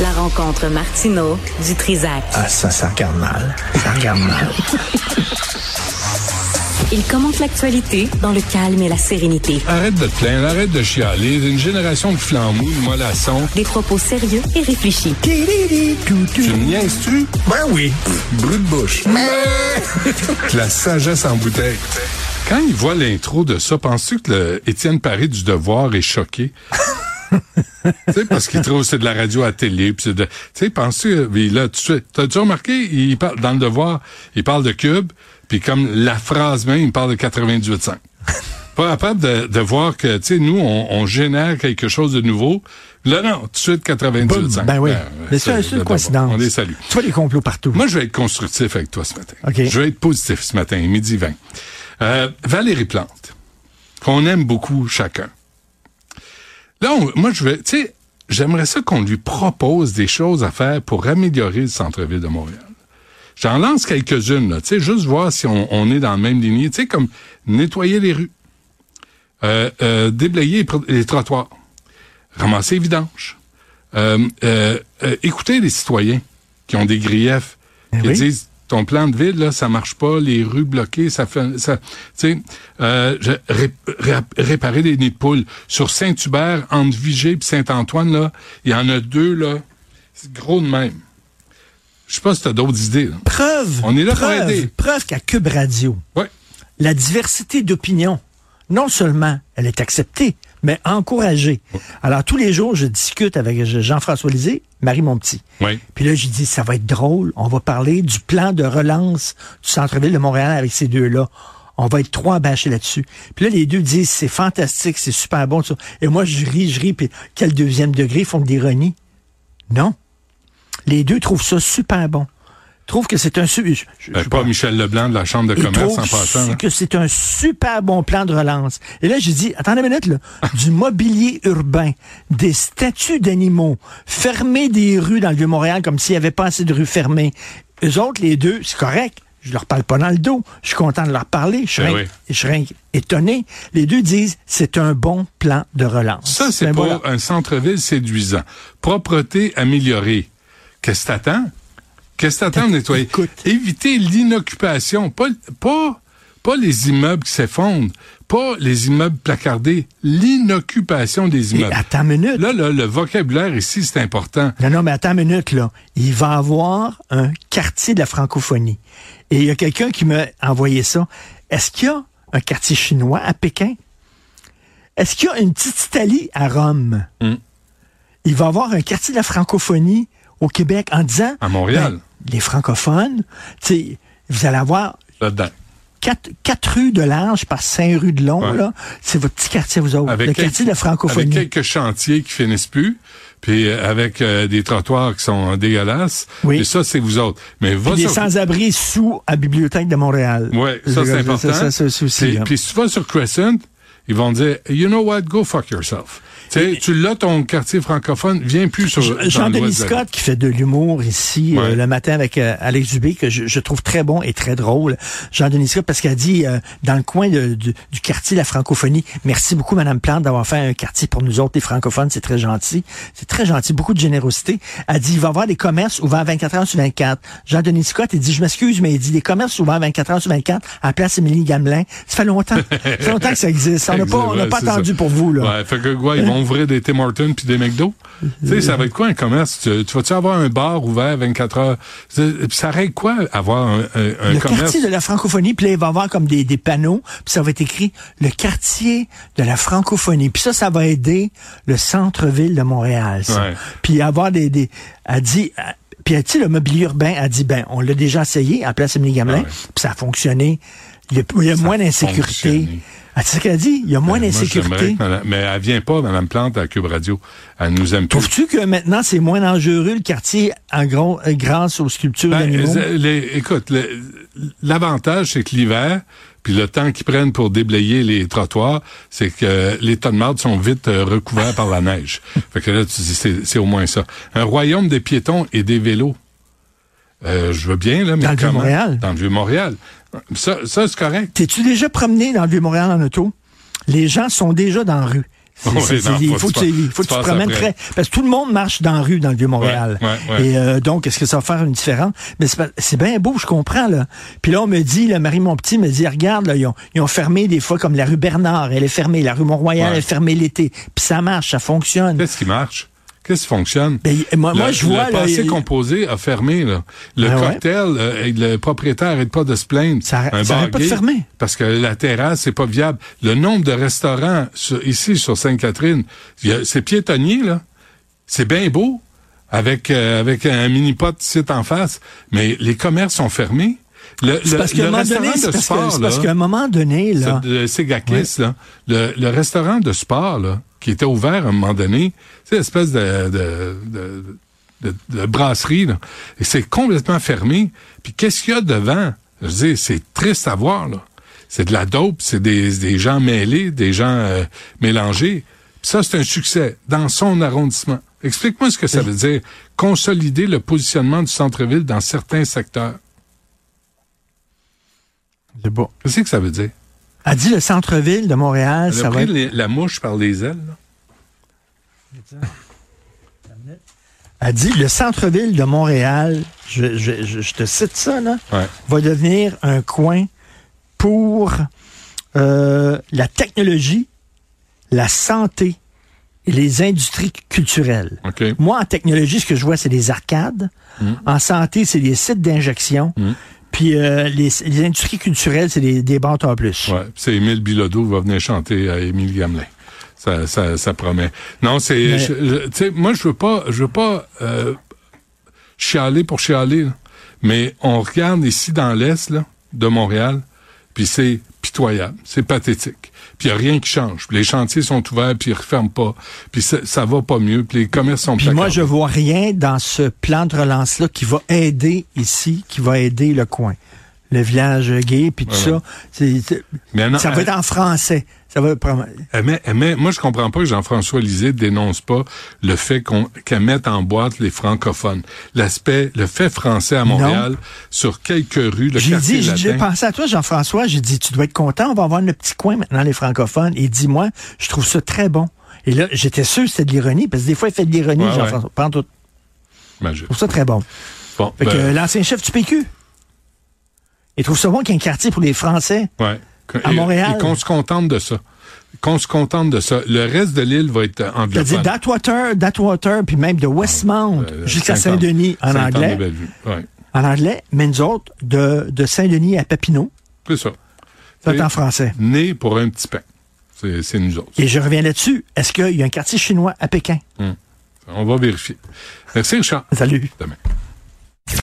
La rencontre Martino du Trizac. Ah, ça, ça regarde mal. Ça regarde mal. Il commente l'actualité dans le calme et la sérénité. Arrête de te plaindre, arrête de chialer. Une génération de flambous, de mollassons. Des propos sérieux et réfléchis. Tu me niaises-tu? Ben oui. Brut de bouche. la sagesse en bouteille. Quand il voit l'intro de ça, penses-tu que le Étienne Paris du Devoir est choqué? tu sais, parce qu'il trouve que c'est de la radio à télé. Puis c'est de, tu sais, penses-tu, là, tu t'as-tu remarqué, il parle, dans le Devoir, il parle de Cube, puis comme la phrase même, il parle de 98.5. Pas capable de, de voir que, tu sais, nous, on, on, génère quelque chose de nouveau. Là, non, tout de suite 98.5. Ben oui. Mais c'est une coïncidence. On les salue. Tu vois les complots partout. Moi, je vais être constructif avec toi ce matin. OK. Je vais être positif ce matin, midi 20. Euh, Valérie Plante, qu'on aime beaucoup chacun. Là, on, moi, je vais, tu sais, j'aimerais ça qu'on lui propose des choses à faire pour améliorer le centre-ville de Montréal. J'en lance quelques-unes, tu sais, juste voir si on, on, est dans la même lignée. Tu sais, comme nettoyer les rues, euh, euh, déblayer les trottoirs, ramasser les vidanges, euh, écouter les citoyens qui ont des griefs, Ben qui oui. disent ton plan de ville là, ça marche pas, les rues bloquées, ça fait, ça, tu sais, euh, je- ré- ré- réparer les nids de poules sur Saint-Hubert entre Vigée et Saint-Antoine là, il y en a deux là, c'est gros de même. Je sais pas si t'as d'autres idées. Là. Preuve. On est là pour preuve, aider. Preuve qu'à Cube Radio, Ouais. la diversité d'opinion, non seulement elle est acceptée, mais encouragée. Alors, tous les jours, je discute avec Jean-François Lisée, Marie Monpetit. Oui. Puis là, je dis, ça va être drôle. On va parler du plan de relance du centre-ville de Montréal avec ces deux-là. On va être trois bâchés là-dessus. Puis là, les deux disent, c'est fantastique, c'est super bon. tout ça. Et moi, je ris, je ris. Puis quel deuxième degré ils font de l'ironie? Non. Les deux trouvent ça super bon. Trouvent que c'est un... je- je- je- pas Michel Leblanc de la Chambre de commerce en passant. que c'est un super bon plan de relance. Et là, j'ai dit, attendez une minute, là, du mobilier urbain, des statues d'animaux, fermer des rues dans le Vieux-Montréal comme s'il n'y avait pas assez de rues fermées. Eux autres, les deux, c'est correct. Je leur parle pas dans le dos. Je suis content de leur parler. Je serais, Ben oui. je serais étonné. Les deux disent, c'est un bon plan de relance. Ça, c'est Ben voilà. un centre-ville séduisant. Propreté améliorée. Qu'est-ce que t'attends? Qu'est-ce que t'attends de nettoyer? Écoute. Éviter l'inoccupation. Pas, pas, pas les immeubles qui s'effondrent. Pas les immeubles placardés. L'inoccupation des Et immeubles. attends une minute. Là, là, le vocabulaire ici, c'est important. Non, non, mais attends une minute, là. Il va avoir un quartier de la francophonie. Et il y a quelqu'un qui m'a envoyé ça. Est-ce qu'il y a un quartier chinois à Pékin? Est-ce qu'il y a une petite Italie à Rome? Hmm. Il va avoir un quartier de la francophonie au Québec en disant... À Montréal. ben, les francophones, vous allez avoir quatre, quatre rues de large par cinq rues de long, Ouais. là. C'est votre petit quartier, vous autres. Avec le quelques- quartier de la francophonie. Avec quelques chantiers qui finissent plus, puis euh, avec euh, des trottoirs qui sont dégueulasses. Oui. Et ça, c'est vous autres. Mais va Puis des sur- sans-abri sous à la Bibliothèque de Montréal. Ouais, ça c'est important. Ça, ça. Puis si tu vas sur Crescent, ils vont dire, you know what, go fuck yourself. Tu sais, tu l'as ton quartier francophone, viens plus sur. Jean-Denis Scott qui fait de l'humour ici Ouais. euh, le matin avec euh, Alex Dubé que je, je trouve très bon et très drôle. Jean-Denis Scott parce qu'il a dit euh, dans le coin de- du- du quartier de la francophonie, merci beaucoup Madame Plante d'avoir fait un quartier pour nous autres les francophones, c'est très gentil. C'est très gentil, beaucoup de générosité. Elle dit il va y avoir des commerces ouverts 24 heures sur 24. Jean-Denis Scott il dit je m'excuse mais il dit des commerces ouverts 24 heures sur 24 à la place Émilie Gamelin. Ça fait longtemps. ça fait longtemps que ça existe. On n'a pas on n'a Ouais, pas attendu ça. pour vous là. Ouais, fait que quoi, ils vont vont ouvrir des Tim Hortons puis des McDo. tu sais, ça va être quoi un commerce? Tu, tu vas-tu avoir un bar ouvert 24 heures? Ça règle quoi avoir un, un- un le commerce? quartier de la francophonie, puis là, il va y avoir comme des, des panneaux, puis ça va être écrit le quartier de la francophonie. Puis ça, ça va aider le centre-ville de Montréal. Puis avoir des, des a dit, puis tu le mobilier urbain a dit, ben, on l'a déjà essayé à Place Émilie Gamelin, Ah puis ça a fonctionné. Il y a, il y a moins d'insécurité. Ah, tu sais ce qu'elle a dit? Il y a moins moi, d'insécurité. mais elle vient pas, Mme Plante, à Cube Radio. Elle nous aime. Trouves-tu que maintenant, c'est moins dangereux, le quartier, en gros, euh, grâce aux sculptures Ben, d'animaux? euh, écoute, le- l'avantage, c'est que l'hiver, puis le temps qu'ils prennent pour déblayer les trottoirs, c'est que les tas de marde sont vite euh, recouverts par la neige. Fait que là, tu dis, c'est c'est au moins ça. Un royaume des piétons et des vélos. Euh, je veux bien, là, mais Dans le comment? Vieux-Montréal. Dans le Vieux-Montréal. Ça, ça c'est correct. T'es-tu déjà promené dans le Vieux-Montréal en auto? Les gens sont déjà dans la rue. Il faut faut que tu faut que tu te promènes après. très... Parce que tout le monde marche dans la rue dans le Vieux-Montréal. Ouais, ouais, ouais. Et euh, donc, est-ce que ça va faire une différence? Mais c'est bien beau, je comprends. là. Puis là, on me dit, là, Marie Monpetit me dit, regarde, là, ils, ont, ils ont fermé des fois comme la rue Bernard, elle est fermée. La rue Mont-Royal est fermée l'été. Puis ça marche, ça fonctionne. Qu'est-ce qui marche? Qu'est-ce qui fonctionne? Ben, moi, moi, Le- je vois... Le là, passé y- composé a fermé. Là. Le Ah ouais? cocktail, euh, le propriétaire n'arrête pas de se plaindre. Ça arrête- Un ça bar arrête pas de fermer. Parce que la terrasse, c'est pas viable. Le nombre de restaurants sur- ici sur Sainte-Catherine, c'est piétonnier, là. C'est bien beau, avec, euh, avec un mini-pot site en face, mais les commerces sont fermés. Le, c'est le- parce qu'à le un moment donné, restaurant c'est de sport, c'est parce qu'à un moment donné, là... ce- de Ségakis, là, le, le restaurant de sport, là, qui était ouvert à un moment donné, c'est une espèce de, de, de, de- de brasserie, là, et c'est complètement fermé. Puis qu'est-ce qu'il y a devant? Je veux dire, c'est triste à voir, là. C'est de la dope, c'est des, des gens mêlés, des gens euh, mélangés. Puis ça, c'est un succès dans son arrondissement. Explique-moi ce que ça veut dire, consolider le positionnement du centre-ville dans certains secteurs. C'est beau. Qu'est-ce que ça veut dire? A dit le centre-ville de Montréal, Elle a ça va pris être... les- la mouche par les ailes, là. a dit le centre-ville de Montréal, je, je- je- je te cite ça, là, Ouais. va devenir un coin pour euh, la technologie, la santé et les industries culturelles. Moi, en technologie, ce que je vois, c'est des arcades. Mm. En santé, c'est des sites d'injection. Mm. Puis euh, les, les industries culturelles, c'est des, des banques en plus. Ouais, c'est Émile Bilodeau qui va venir chanter à Émile Gamelin. Ça, ça, ça promet. Non, c'est, Mais- moi je veux pas, je veux pas euh, chialer pour chialer, là. mais on regarde ici dans l'est là, de Montréal, puis c'est pitoyable, c'est pathétique. Puis il y a rien qui change. Puis les chantiers sont ouverts, puis ils referment pas. Puis ça, ça va pas mieux. Puis les commerces sont Puis moi, je vois rien dans ce plan de relance-là qui va aider ici, qui va aider le coin. Le village gay, puis tout ça. Mais non, ça va elle- être en français. Ça va être- Elle met- elle met- moi, je comprends pas que Jean-François Lisée dénonce pas le fait qu'on qu'elle mette en boîte les francophones. L'aspect, le fait français à Montréal, sur quelques rues, le J'ai quartier dit, j'ai pensé à toi, Jean-François. J'ai dit, tu dois être content. On va avoir le petit coin maintenant, les francophones. Et dis-moi, je trouve ça très bon. Et là, j'étais sûr que c'était de l'ironie, parce que des fois, il fait de l'ironie, Ouais, Jean-François. En tout. Imagine. Je trouve ça très bon. Bon, Fait que ben, euh, l'ancien chef du PQ, il trouve ça bon qu'il y ait un quartier pour les Français. ouais. À Et- Montréal. Et qu'on se contente de ça. Qu'on se contente de ça. Le reste de l'île va être anglophone. d'Atwater, d'Atwater, puis même de Westmount Euh, jusqu'à 50 Saint-Denis en 50 anglais. Ouais. En anglais, mais nous autres, de, de Saint-Denis à Papineau, C'est ça. c'est en français. Né pour un petit pain. C'est nous autres. Et je reviens là-dessus. Est-ce qu'il y a un quartier chinois à Pékin? On va vérifier. Merci, Richard. Salut. Demain.